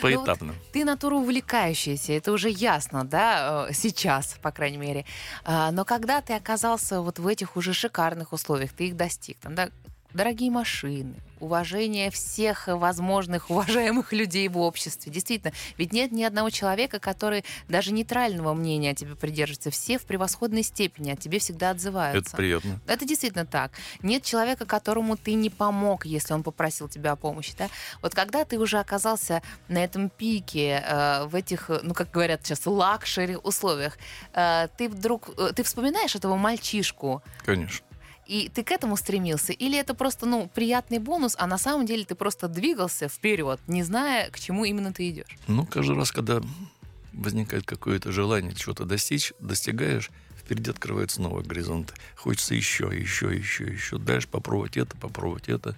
[SPEAKER 3] поэтапно.
[SPEAKER 2] Ты натура увлекающаяся, это уже ясно, да, э, сейчас, по крайней мере. А, Но когда ты оказался вот в этих уже шикарных условиях, ты их достиг, там, да, дорогие машины, уважение всех возможных уважаемых людей в обществе. Действительно, ведь нет ни одного человека, который даже нейтрального мнения о тебе придерживается. Все в превосходной степени от тебе всегда отзываются.
[SPEAKER 3] Это приятно.
[SPEAKER 2] Это действительно так. Нет человека, которому ты не помог, если он попросил тебя о помощи. Да? Вот когда ты уже оказался на этом пике, э, в этих, ну, как говорят сейчас, luxury условиях, э, ты вдруг, э, ты вспоминаешь этого мальчишку,
[SPEAKER 3] Конечно.
[SPEAKER 2] И ты к этому стремился? Или это просто, ну, приятный бонус, а на самом деле ты просто двигался вперед, не зная, к чему именно ты идешь?
[SPEAKER 3] Ну, каждый раз, когда возникает какое-то желание чего-то достичь, достигаешь, впереди открываются новые горизонты. Хочется еще, еще, еще, еще. Дальше попробовать это, попробовать это.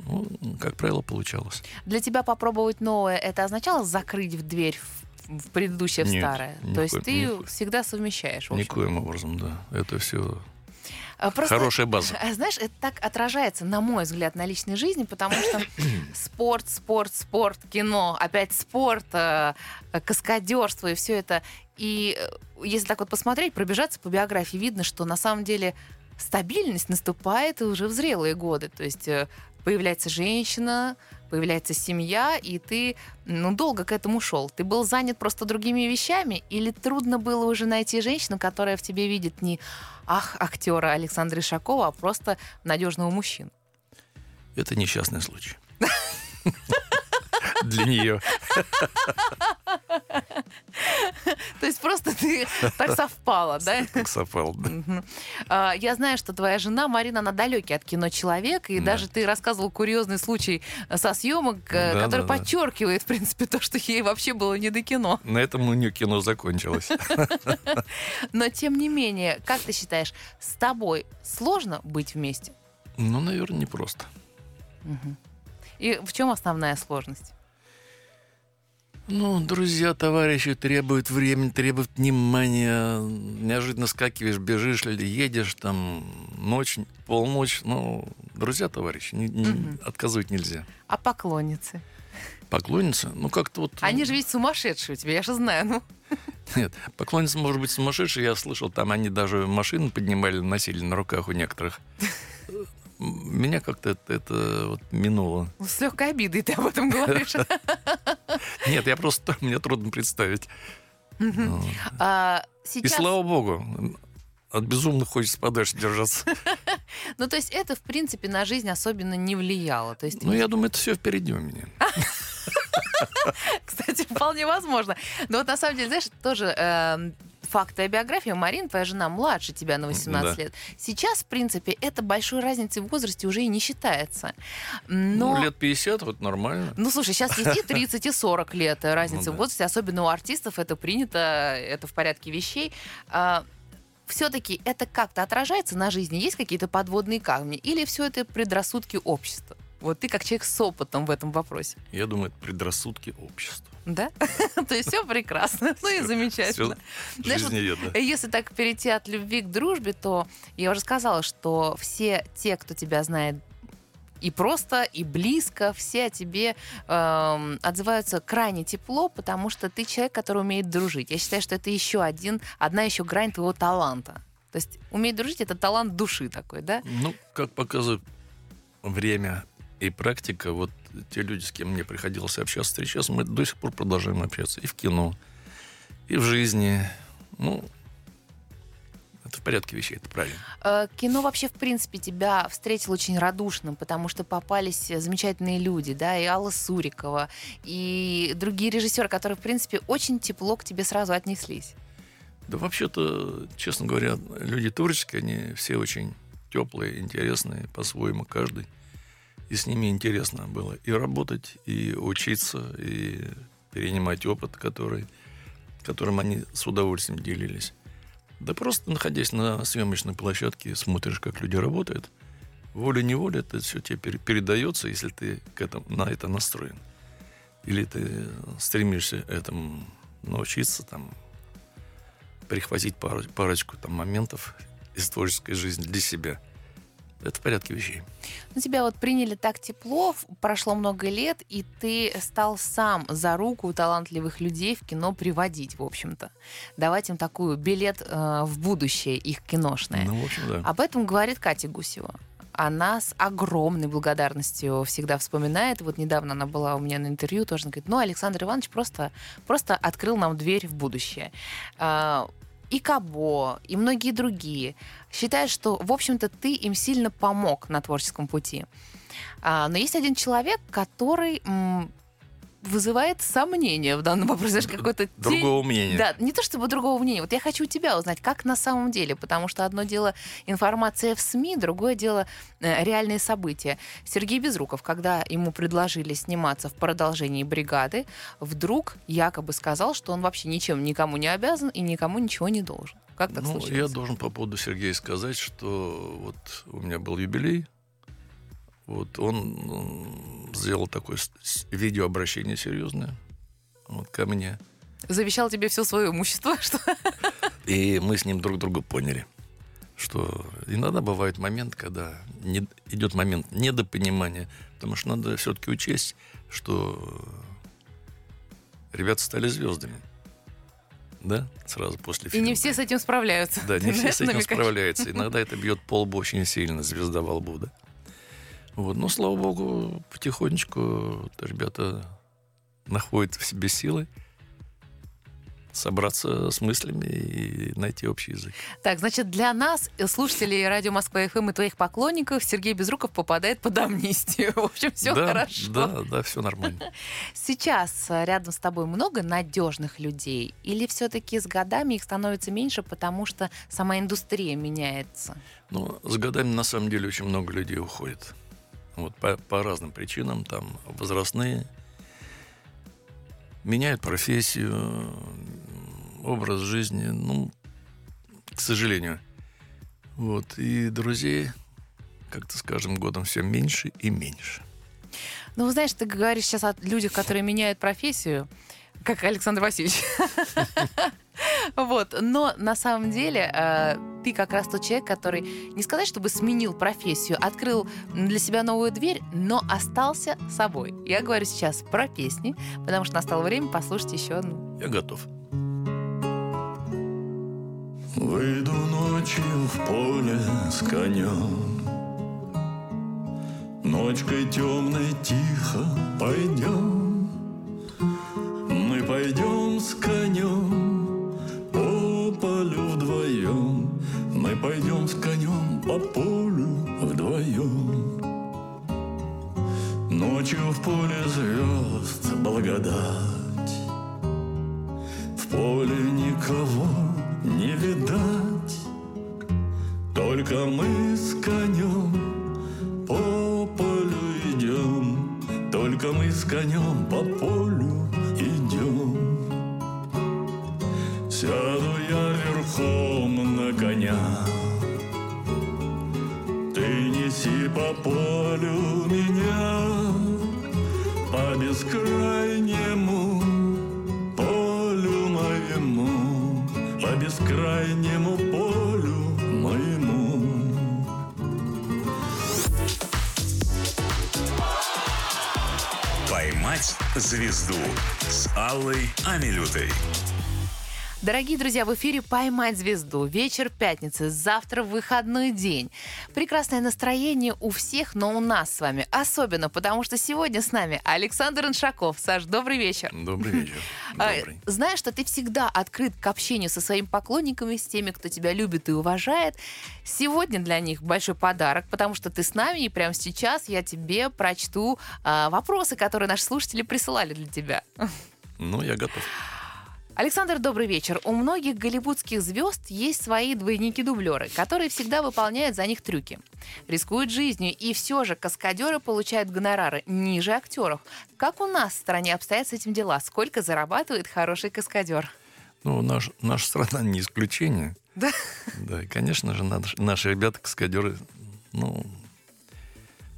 [SPEAKER 3] Ну, как правило, получалось.
[SPEAKER 2] Для тебя попробовать новое, это означало закрыть в дверь в, предыдущее, в
[SPEAKER 3] Нет,
[SPEAKER 2] старое?
[SPEAKER 3] ни
[SPEAKER 2] То есть ты
[SPEAKER 3] ни в коем-
[SPEAKER 2] всегда совмещаешь.
[SPEAKER 3] Никоим образом, да. Это все
[SPEAKER 2] Просто,
[SPEAKER 3] хорошая база.
[SPEAKER 2] а, Знаешь, это так отражается, на мой взгляд, на личной жизни, потому что спорт, спорт, спорт, кино, опять спорт, э, каскадерство и все это. И э, если так вот посмотреть, пробежаться по биографии, видно, что на самом деле стабильность наступает уже в зрелые годы. То есть э, появляется женщина, появляется семья, и ты ну, долго к этому шел. Ты был занят просто другими вещами, или трудно было уже найти женщину, которая в тебе видит не ах, актера Александра Ишакова, а просто надежного мужчину?
[SPEAKER 3] Это несчастный случай. Для нее.
[SPEAKER 2] То есть просто ты так совпало, да?
[SPEAKER 3] Как совпало, да.
[SPEAKER 2] А, Я знаю, что твоя жена Марина, она далекий от кино человек, и
[SPEAKER 3] Да.
[SPEAKER 2] даже ты рассказывал курьезный случай со съемок, э, который подчеркивает, в принципе, то, что ей вообще было не до кино.
[SPEAKER 3] На этом у нее кино закончилось.
[SPEAKER 2] Но тем не менее, как ты считаешь, с тобой сложно быть вместе?
[SPEAKER 3] Ну, наверное, непросто.
[SPEAKER 2] И в чем основная сложность?
[SPEAKER 3] Ну, друзья, товарищи требуют времени, требуют внимания. Неожиданно скакиваешь, бежишь или едешь, там, ночь, полночь. Ну, друзья, товарищи, не- не-
[SPEAKER 2] Мгм.
[SPEAKER 3] отказывать нельзя.
[SPEAKER 2] А поклонницы?
[SPEAKER 3] Поклонница, ну, как-то вот...
[SPEAKER 2] Они же ведь сумасшедшие у тебя, я же знаю. Ну,
[SPEAKER 3] Нет, поклонница может быть сумасшедшая. Я слышал, там они даже машины поднимали, носили на руках у некоторых. Меня как-то это, это вот минуло.
[SPEAKER 2] с легкой обидой ты об этом говоришь.
[SPEAKER 3] Нет, я просто, мне трудно представить. Вот.
[SPEAKER 2] А,
[SPEAKER 3] И слава богу, от безумных хочется подальше держаться.
[SPEAKER 2] Ну, то есть это, в принципе, на жизнь особенно не влияло. То есть,
[SPEAKER 3] Ну, я думаю, это все впереди у меня.
[SPEAKER 2] кстати, вполне возможно. Но вот на самом деле, знаешь, тоже эм, факт твоей биографии. Марин, твоя жена, младше тебя на 18
[SPEAKER 3] Да.
[SPEAKER 2] лет. Сейчас, в принципе, это большой разницей в возрасте уже и не считается. Но...
[SPEAKER 3] Ну, лет 50, вот нормально.
[SPEAKER 2] Ну, слушай, сейчас есть и 30, и 40 лет разница
[SPEAKER 3] Ну
[SPEAKER 2] в
[SPEAKER 3] да.
[SPEAKER 2] возрасте, особенно у артистов это принято, это в порядке вещей. все-таки это как-то отражается на жизни? Есть какие-то подводные камни? Или все это предрассудки общества? Вот ты как человек с опытом в этом вопросе.
[SPEAKER 3] Я думаю, это предрассудки общества.
[SPEAKER 2] Да? То есть все прекрасно. Ну и замечательно. Знаешь, вот
[SPEAKER 3] жизнеедно.
[SPEAKER 2] Если так перейти от любви к дружбе, то я уже сказала, что все те, кто тебя знает и просто, и близко, все о тебе эм, отзываются крайне тепло, потому что ты человек, который умеет дружить. Я считаю, что это еще один, одна еще грань твоего таланта. То есть уметь дружить это талант души такой, да?
[SPEAKER 3] Ну, как показывает время и практика, вот те люди, с кем мне приходилось общаться, встречаться, мы до сих пор продолжаем общаться и в кино, и в жизни. Ну, это в порядке вещей, это правильно.
[SPEAKER 2] Э, Кино вообще, в принципе, тебя встретил очень радушным, потому что попались замечательные люди, да, и Алла Сурикова, и другие режиссеры, которые, в принципе, очень тепло к тебе сразу отнеслись.
[SPEAKER 3] Да вообще-то, честно говоря, люди творческие, они все очень теплые, интересные по-своему каждый. И с ними интересно было и работать, и учиться, и перенимать опыт, который, которым они с удовольствием делились. Да просто находясь на съемочной площадке, смотришь, как люди работают, волей-неволей это все тебе пере- передается, если ты к этому, на это настроен. Или ты стремишься этому научиться, там, прихватить пару- парочку там, моментов из творческой жизни для себя. Это в порядке вещей.
[SPEAKER 2] Ну, тебя вот приняли так тепло, прошло много лет, и ты стал сам за руку талантливых людей в кино приводить, в общем-то. Давать им такую билет э, в будущее их киношное.
[SPEAKER 3] Ну, в общем, да.
[SPEAKER 2] Об этом говорит Катя Гусева. Она с огромной благодарностью всегда вспоминает. Вот недавно она была у меня на интервью, тоже она говорит, ну, Александр Иванович просто, просто открыл нам дверь в будущее. А, И Кабо, и многие другие считают, что, в общем-то, ты им сильно помог на творческом пути. А, Но есть один человек, который вызывает сомнения в данном вопросе. Знаешь, какой-то тень-
[SPEAKER 3] Другого мнения.
[SPEAKER 2] да, не то чтобы другого мнения. Вот я хочу у тебя узнать, как на самом деле, потому что одно дело информация в СМИ, другое дело э, реальные события. Сергей Безруков, когда ему предложили сниматься в продолжении бригады, вдруг якобы сказал, что он вообще ничем никому не обязан и никому ничего не должен. Как так
[SPEAKER 3] ну, я
[SPEAKER 2] случилось?
[SPEAKER 3] должен по поводу Сергея сказать, что вот у меня был юбилей. Вот он сделал такое видеообращение серьезное вот, ко мне.
[SPEAKER 2] Завещал тебе все свое имущество, что
[SPEAKER 3] И мы с ним друг друга поняли, что иногда бывает момент, когда не- идет момент недопонимания, потому что надо все-таки учесть, что ребята стали звездами. Да, сразу после
[SPEAKER 2] и
[SPEAKER 3] фильма.
[SPEAKER 2] не все с этим справляются.
[SPEAKER 3] Да, не все с этим
[SPEAKER 2] намекаешь?
[SPEAKER 3] справляются. Иногда это бьет по лбу очень сильно, звезда во лбу, да. Вот. Но, слава богу, потихонечку ребята находят в себе силы собраться с мыслями и найти общий язык.
[SPEAKER 2] Так, значит, для нас, э, слушателей радио Москва ФМ и твоих поклонников, Сергей Безруков попадает под амнистию. В общем, все
[SPEAKER 3] да,
[SPEAKER 2] хорошо.
[SPEAKER 3] Да, да, все нормально.
[SPEAKER 2] Сейчас э, рядом с тобой много надежных людей? Или все-таки с годами их становится меньше, потому что сама индустрия меняется?
[SPEAKER 3] Ну, с годами, на самом деле, очень много людей уходит. Вот по, по разным причинам, там, возрастные, меняют профессию, образ жизни, ну, к сожалению. Вот, и друзей как-то с каждым годом все меньше и меньше.
[SPEAKER 2] Ну, знаешь, ты говоришь сейчас о людях, которые меняют профессию, как Александр Васильевич. Вот, но на самом деле э, ты как раз тот человек, который не сказать, чтобы сменил профессию, открыл для себя новую дверь, но остался собой. Я говорю сейчас про песни, потому что настало время послушать еще одну.
[SPEAKER 3] Я готов.
[SPEAKER 4] Выйду ночью в поле с конем Ночкой темной тихо пойдем Мы пойдем с конем по полю вдвоем. Ночью в поле звезд благодать. В поле никого не видать. Только мы с конем по полю идем. Только мы с конем по полю идем. Сяду я верхом на коня неси по полю меня По бескрайнему полю моему По бескрайнему полю моему
[SPEAKER 1] «Поймать звезду» с Аллой Амилютой.
[SPEAKER 2] Дорогие друзья, в эфире «Поймать звезду». Вечер пятницы, завтра выходной день. Прекрасное настроение у всех, но у нас с вами особенно, потому что сегодня с нами Александр Иншаков. Саш, добрый вечер.
[SPEAKER 3] Добрый вечер.
[SPEAKER 2] А,
[SPEAKER 3] Добрый.
[SPEAKER 2] Знаешь, что ты всегда открыт к общению со своими поклонниками, с теми, кто тебя любит и уважает. Сегодня для них большой подарок, потому что ты с нами, и прямо сейчас я тебе прочту а, вопросы, которые наши слушатели присылали для тебя.
[SPEAKER 3] Ну, я готов.
[SPEAKER 2] Александр, добрый вечер. У многих голливудских звезд есть свои двойники-дублеры, которые всегда выполняют за них трюки. Рискуют жизнью, и все же каскадеры получают гонорары ниже актеров. Как у нас в стране обстоят с этим дела? Сколько зарабатывает хороший каскадер?
[SPEAKER 3] Ну, наш, наша страна не исключение.
[SPEAKER 2] Да?
[SPEAKER 3] Да, и, конечно же, наш- наши ребята, каскадеры, ну,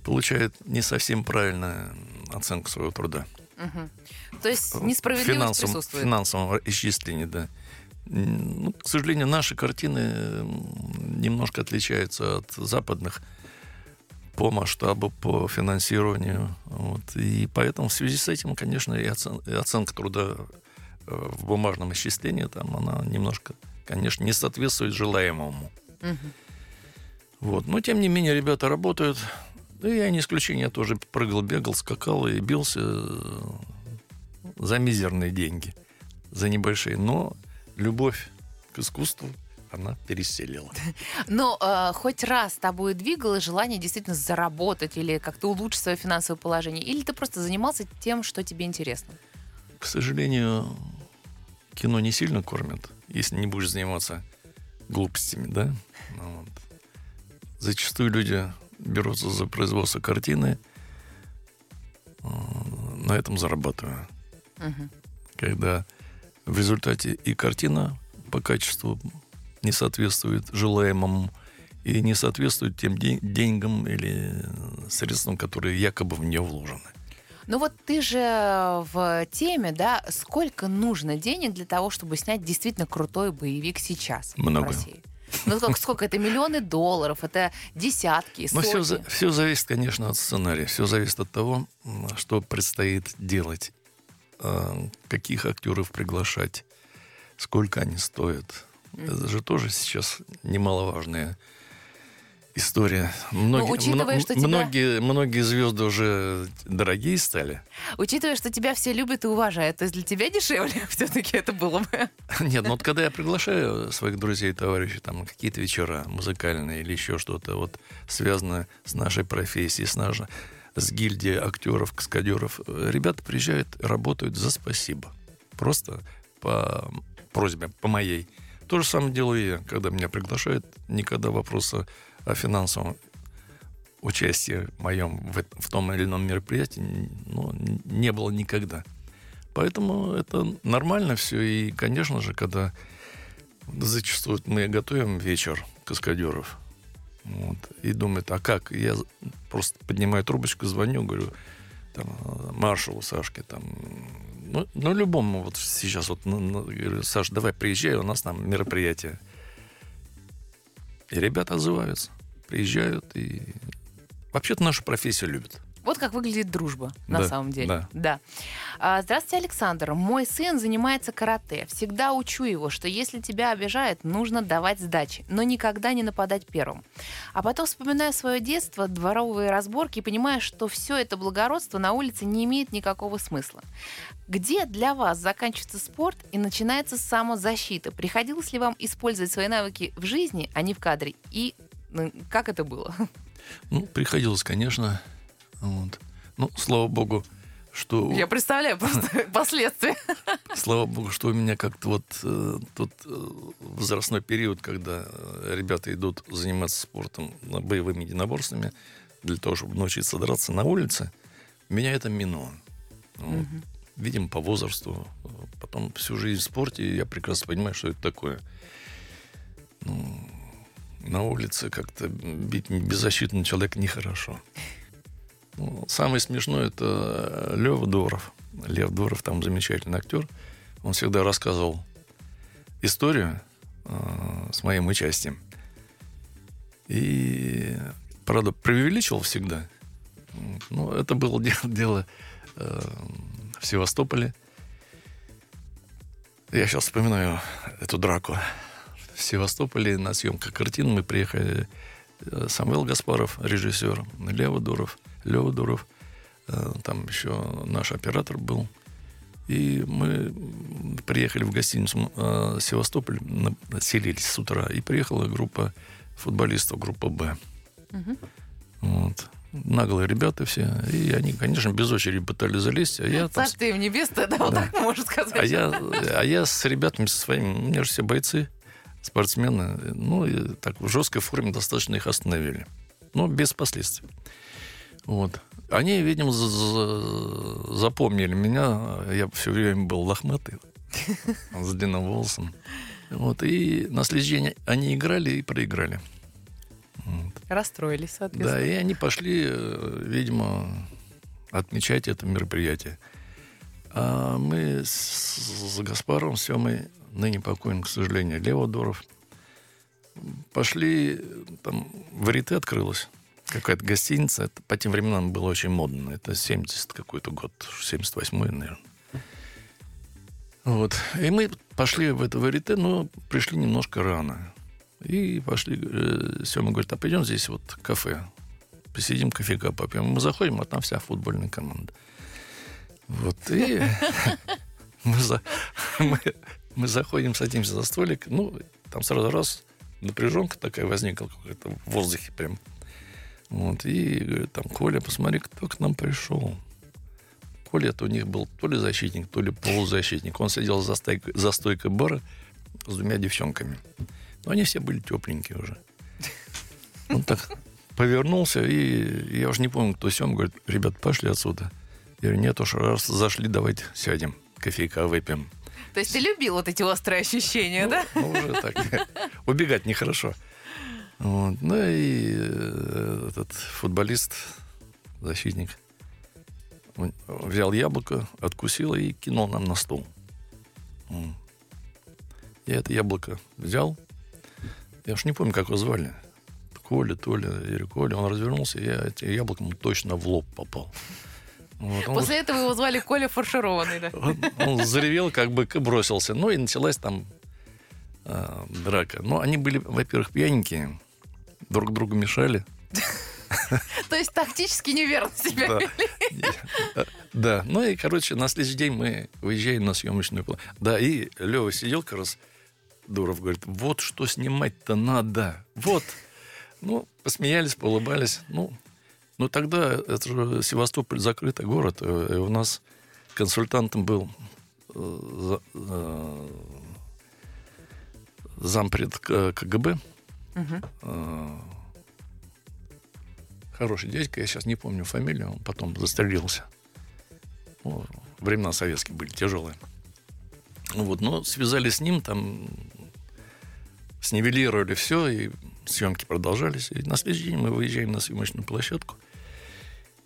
[SPEAKER 3] получают не совсем правильную оценку своего труда.
[SPEAKER 2] То есть несправедливость
[SPEAKER 3] финансовом,
[SPEAKER 2] присутствует.
[SPEAKER 3] финансовом исчислении, да. Ну, к сожалению, наши картины немножко отличаются от западных по масштабу, по финансированию. Вот. И поэтому в связи с этим, конечно, и, оцен- и оценка труда э, в бумажном исчислении, там она немножко, конечно, не соответствует желаемому. Вот. Но, тем не менее, ребята работают. Да я не исключение, я тоже прыгал, бегал, скакал и бился э, за мизерные деньги, за небольшие. Но любовь к искусству она переселила.
[SPEAKER 2] Но э, хоть раз тобой двигало желание действительно заработать или как-то улучшить свое финансовое положение? Или ты просто занимался тем, что тебе интересно?
[SPEAKER 3] К сожалению, кино не сильно кормят, если не будешь заниматься глупостями, да? Ну вот. Зачастую люди берутся за производство картины, э, на этом зарабатывая. Когда в результате и картина по качеству не соответствует желаемому и не соответствует тем ден- деньгам или средствам, которые якобы в нее вложены.
[SPEAKER 2] Ну вот ты же в теме, да, сколько нужно денег для того, чтобы снять действительно крутой боевик сейчас
[SPEAKER 3] Много.
[SPEAKER 2] в России? Ну сколько, сколько? Это миллионы долларов, это десятки,
[SPEAKER 3] Но
[SPEAKER 2] сотни.
[SPEAKER 3] все, все зависит, конечно, от сценария. Все зависит от того, что предстоит делать, э, каких актеров приглашать, сколько они стоят. Это же тоже сейчас немаловажная история. Многие,
[SPEAKER 2] Ну, учитывая, что тебя-
[SPEAKER 3] многие, многие звезды уже дорогие стали.
[SPEAKER 2] Учитывая, что тебя все любят и уважают, то есть для тебя дешевле все-таки это было бы.
[SPEAKER 3] Нет, ну вот когда я приглашаю своих друзей и товарищей там, на какие-то вечера музыкальные или еще что-то, вот связанное с нашей профессией, с нашей, с гильдией актеров, каскадеров, ребята приезжают, работают за спасибо. Просто по просьбе, по моей. То же самое делаю я, когда меня приглашают, никогда вопроса о финансовом участии моем в, в том или ином мероприятии ну, не было никогда. Поэтому это нормально все. И, конечно же, когда зачастую мы готовим вечер каскадеров, вот, и думают, а как? Я просто поднимаю трубочку, звоню, говорю, там, э, маршалу Сашке, там, ну, ну, любому вот сейчас вот, ну, ну, говорю, Саш, давай приезжай, у нас там мероприятие. И ребята отзываются, приезжают и вообще-то нашу профессию любят.
[SPEAKER 2] Вот как выглядит дружба на
[SPEAKER 3] Да,
[SPEAKER 2] самом деле.
[SPEAKER 3] да.
[SPEAKER 2] А, Здравствуйте, Александр. Мой сын занимается карате. Всегда учу его, что если тебя обижают, нужно давать сдачи, но никогда не нападать первым. А потом вспоминаю свое детство, дворовые разборки и понимаю, что все это благородство на улице не имеет никакого смысла. Где для вас заканчивается спорт и начинается самозащита? Приходилось ли вам использовать свои навыки в жизни, а не в кадре? И ну, как это было?
[SPEAKER 3] Ну, приходилось, конечно. Вот. Ну, слава богу, что...
[SPEAKER 2] Я представляю просто последствия.
[SPEAKER 3] Слава богу, что у меня как-то вот э, тот э, возрастной период, когда э, ребята идут заниматься спортом, боевыми единоборствами, для того, чтобы научиться драться на улице, меня это минуло. Вот. Видимо, по возрасту. Э, Потом всю жизнь в спорте, я прекрасно понимаю, что это такое. Ну, на улице как-то бить беззащитного человека нехорошо. Ну, самое смешное это Лева Доров. Лев Доров там замечательный актер. Он всегда рассказывал историю э, с моим участием. И, правда, преувеличивал всегда. Вот. Ну, это было дело, дело э, в Севастополе. Я сейчас вспоминаю эту драку. В Севастополе на съемках картин мы приехали э, Самвел Гаспаров, режиссер, Лева Дуров, Лева Дуров, э, там еще наш оператор был. И мы приехали в гостиницу э, Севастополь, селились с утра, и приехала группа футболистов, группа «Б». Вот. Наглые ребята все. И они, конечно, без очереди пытались залезть, а я там... с-
[SPEAKER 2] Царствие им небесное, да, вот так можно сказать.
[SPEAKER 3] а я, а я с ребятами со своими, у меня же все бойцы, спортсмены, ну, и так в жесткой форме достаточно их остановили. Но без последствий. Вот. Они, видимо, за- за- запомнили меня. Я все время был лохматый, с длинным волосом. Вот. И на день они играли и проиграли.
[SPEAKER 2] Расстроились, соответственно.
[SPEAKER 3] Да, и они пошли, э, видимо, отмечать это мероприятие. А мы с, с Гаспаром, с Семой, ныне покойным, к сожалению, Леводоров, пошли, там, варите открылась. Какая-то гостиница. Это по тем временам было очень модно. Это 70 какой-то год, 78-й, наверное. Вот. И мы пошли в это варите, но пришли немножко рано. И пошли, э, Сема говорит, а пойдем здесь вот кафе. Посидим, кофейка попьем. Мы заходим, а там вся футбольная команда. Вот, и мы, за- мы, мы заходим, садимся за столик. Ну, там сразу раз напряженка такая возникла какая-то в воздухе прям. Вот, и говорит, там, Коля, посмотри, кто к нам пришел. Коля это у них был то ли защитник, то ли полузащитник. Он сидел за, стойкой- за стойкой бара с двумя девчонками. Но они все были тепленькие уже. Он так повернулся, и я уже не помню, кто сем, говорит, ребят, пошли отсюда. Я говорю, нет уж, раз зашли, давайте сядем, кофейка выпьем.
[SPEAKER 2] То есть ты любил вот эти острые ощущения, да?
[SPEAKER 3] Ну, уже так. Убегать нехорошо. Вот. Ну и э, этот футболист, защитник, взял яблоко, откусил и кинул нам на стол. Я это яблоко взял. Я уж не помню, как его звали. Коля, Толя, говорю, Коля. Он развернулся, и я этим яблоком точно в лоб попал. Вот, он-
[SPEAKER 2] После этого его звали Коля Фаршированный, да?
[SPEAKER 3] он, он заревел, как бы и бросился. Ну и началась там а, драка. Но они были, во-первых, пьяненькие. Друг другу мешали.
[SPEAKER 2] То есть тактически неверно себя
[SPEAKER 3] Да.
[SPEAKER 2] вели.
[SPEAKER 3] Да, ну и, короче, на следующий день мы выезжаем на съемочную площадку. Да, и Лева сидел как раз, Дуров говорит, вот что снимать-то надо, вот. Ну, посмеялись, поулыбались. Ну, ну тогда это же Севастополь закрытый город. э, и у нас консультантом был э, э, зампред КГБ. Э, Хороший дядька, я сейчас не помню фамилию, он потом застрелился. Ну, времена советские были тяжелые. Ну Вот, но связали с ним, там снивелировали все, и съемки продолжались. И на следующий день мы выезжаем на съемочную площадку,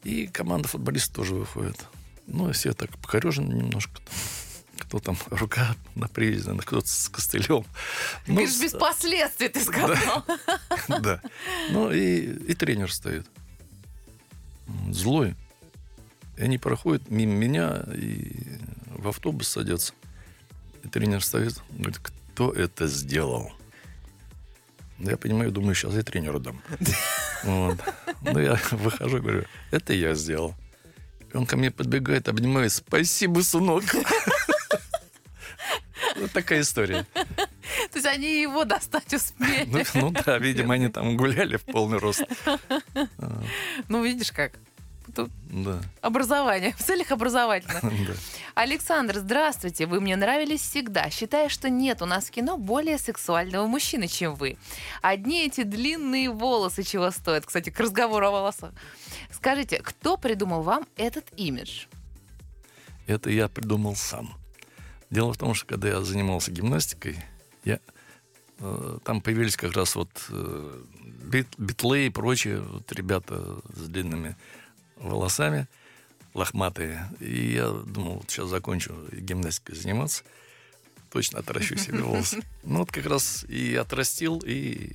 [SPEAKER 3] и команда футболистов тоже выходит. Ну, все так покорежены немножко. Кто там, рука на привязи, кто-то с костылем.
[SPEAKER 2] Ты говоришь, без последствий, ты сказал.
[SPEAKER 3] Да. Ну и, и тренер стоит. Злой. И они проходят мимо меня и в автобус садятся. И тренер стоит, говорит, кто это сделал? Ну, Я понимаю, думаю, сейчас я тренеру дам. Вот. Ну, я выхожу, говорю, это я сделал. И он ко мне подбегает, обнимает, спасибо, сынок. Вот такая история.
[SPEAKER 2] То есть они его достать
[SPEAKER 3] Ну,
[SPEAKER 2] успели.
[SPEAKER 3] ну да, видимо, они там гуляли в полный рост.
[SPEAKER 2] Ну, видишь как. Тут
[SPEAKER 3] Да,
[SPEAKER 2] образование, в целях образовательных.
[SPEAKER 3] да.
[SPEAKER 2] Александр, здравствуйте. Вы мне нравились всегда. Считаю, что нет у нас в кино более сексуального мужчины, чем вы. Одни эти длинные волосы чего стоят. Кстати, к разговору о волосах. Скажите, кто придумал вам этот имидж?
[SPEAKER 3] Это я придумал сам. Дело в том, что когда я занимался гимнастикой, я, э, там появились как раз вот э, бит- битлы и прочие вот ребята с длинными волосами, лохматые. И я думал, вот сейчас закончу гимнастикой заниматься, точно отращу себе волосы. Ну вот как раз и отрастил, и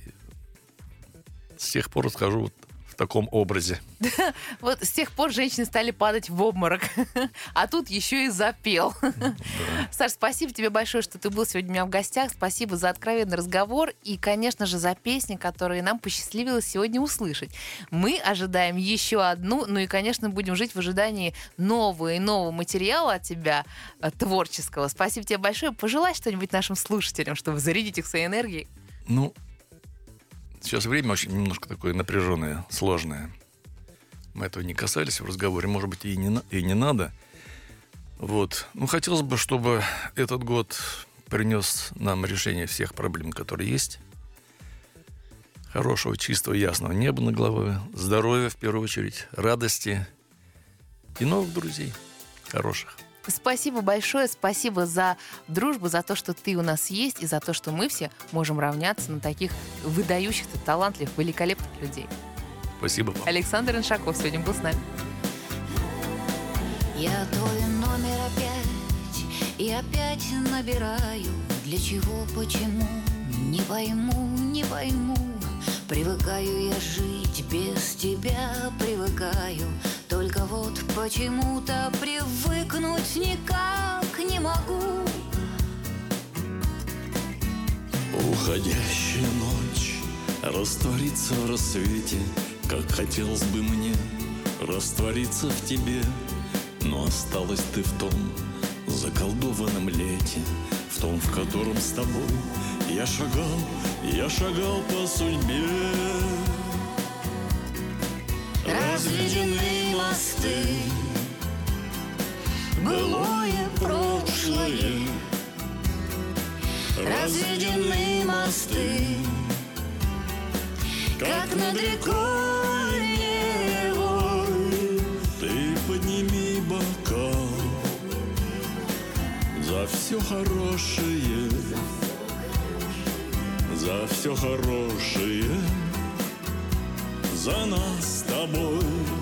[SPEAKER 3] с тех пор хожу вот в таком образе.
[SPEAKER 2] Вот с тех пор женщины стали падать в обморок. А тут еще и запел. Саш, спасибо тебе большое, что ты был сегодня у меня в гостях. Спасибо за откровенный разговор и, конечно же, за песни, которые нам посчастливилось сегодня услышать. Мы ожидаем еще одну, ну и, конечно, будем жить в ожидании нового и нового материала от тебя, э, творческого. Спасибо тебе большое. Пожелай что-нибудь нашим слушателям, чтобы зарядить их своей энергией.
[SPEAKER 3] Ну, сейчас время очень немножко такое напряженное, сложное. Мы этого не касались в разговоре, может быть, и не, и не надо. Вот. Ну, хотелось бы, чтобы этот год принес нам решение всех проблем, которые есть. Хорошего, чистого, ясного неба на голове, здоровья в первую очередь, радости и новых друзей хороших.
[SPEAKER 2] Спасибо большое, спасибо за дружбу, за то, что ты у нас есть, и за то, что мы все можем равняться на таких выдающихся, талантливых, великолепных людей.
[SPEAKER 3] Спасибо вам.
[SPEAKER 2] Александр Иншаков сегодня был с нами.
[SPEAKER 5] Я твой номер опять и опять набираю Для чего, почему, не пойму, не пойму Привыкаю я жить без тебя, привыкаю Только вот почему-то привыкнуть никак не могу
[SPEAKER 4] Уходящая ночь растворится в рассвете, Как хотелось бы мне раствориться в тебе. Но осталась ты в том заколдованном лете, В том, в котором с тобой я шагал, я шагал по судьбе.
[SPEAKER 5] Разведены мосты. Былое прошлое. Разведены мосты. Как над рекой Невой
[SPEAKER 4] Ты подними бокал за все хорошее, за все хорошее, за нас с тобой.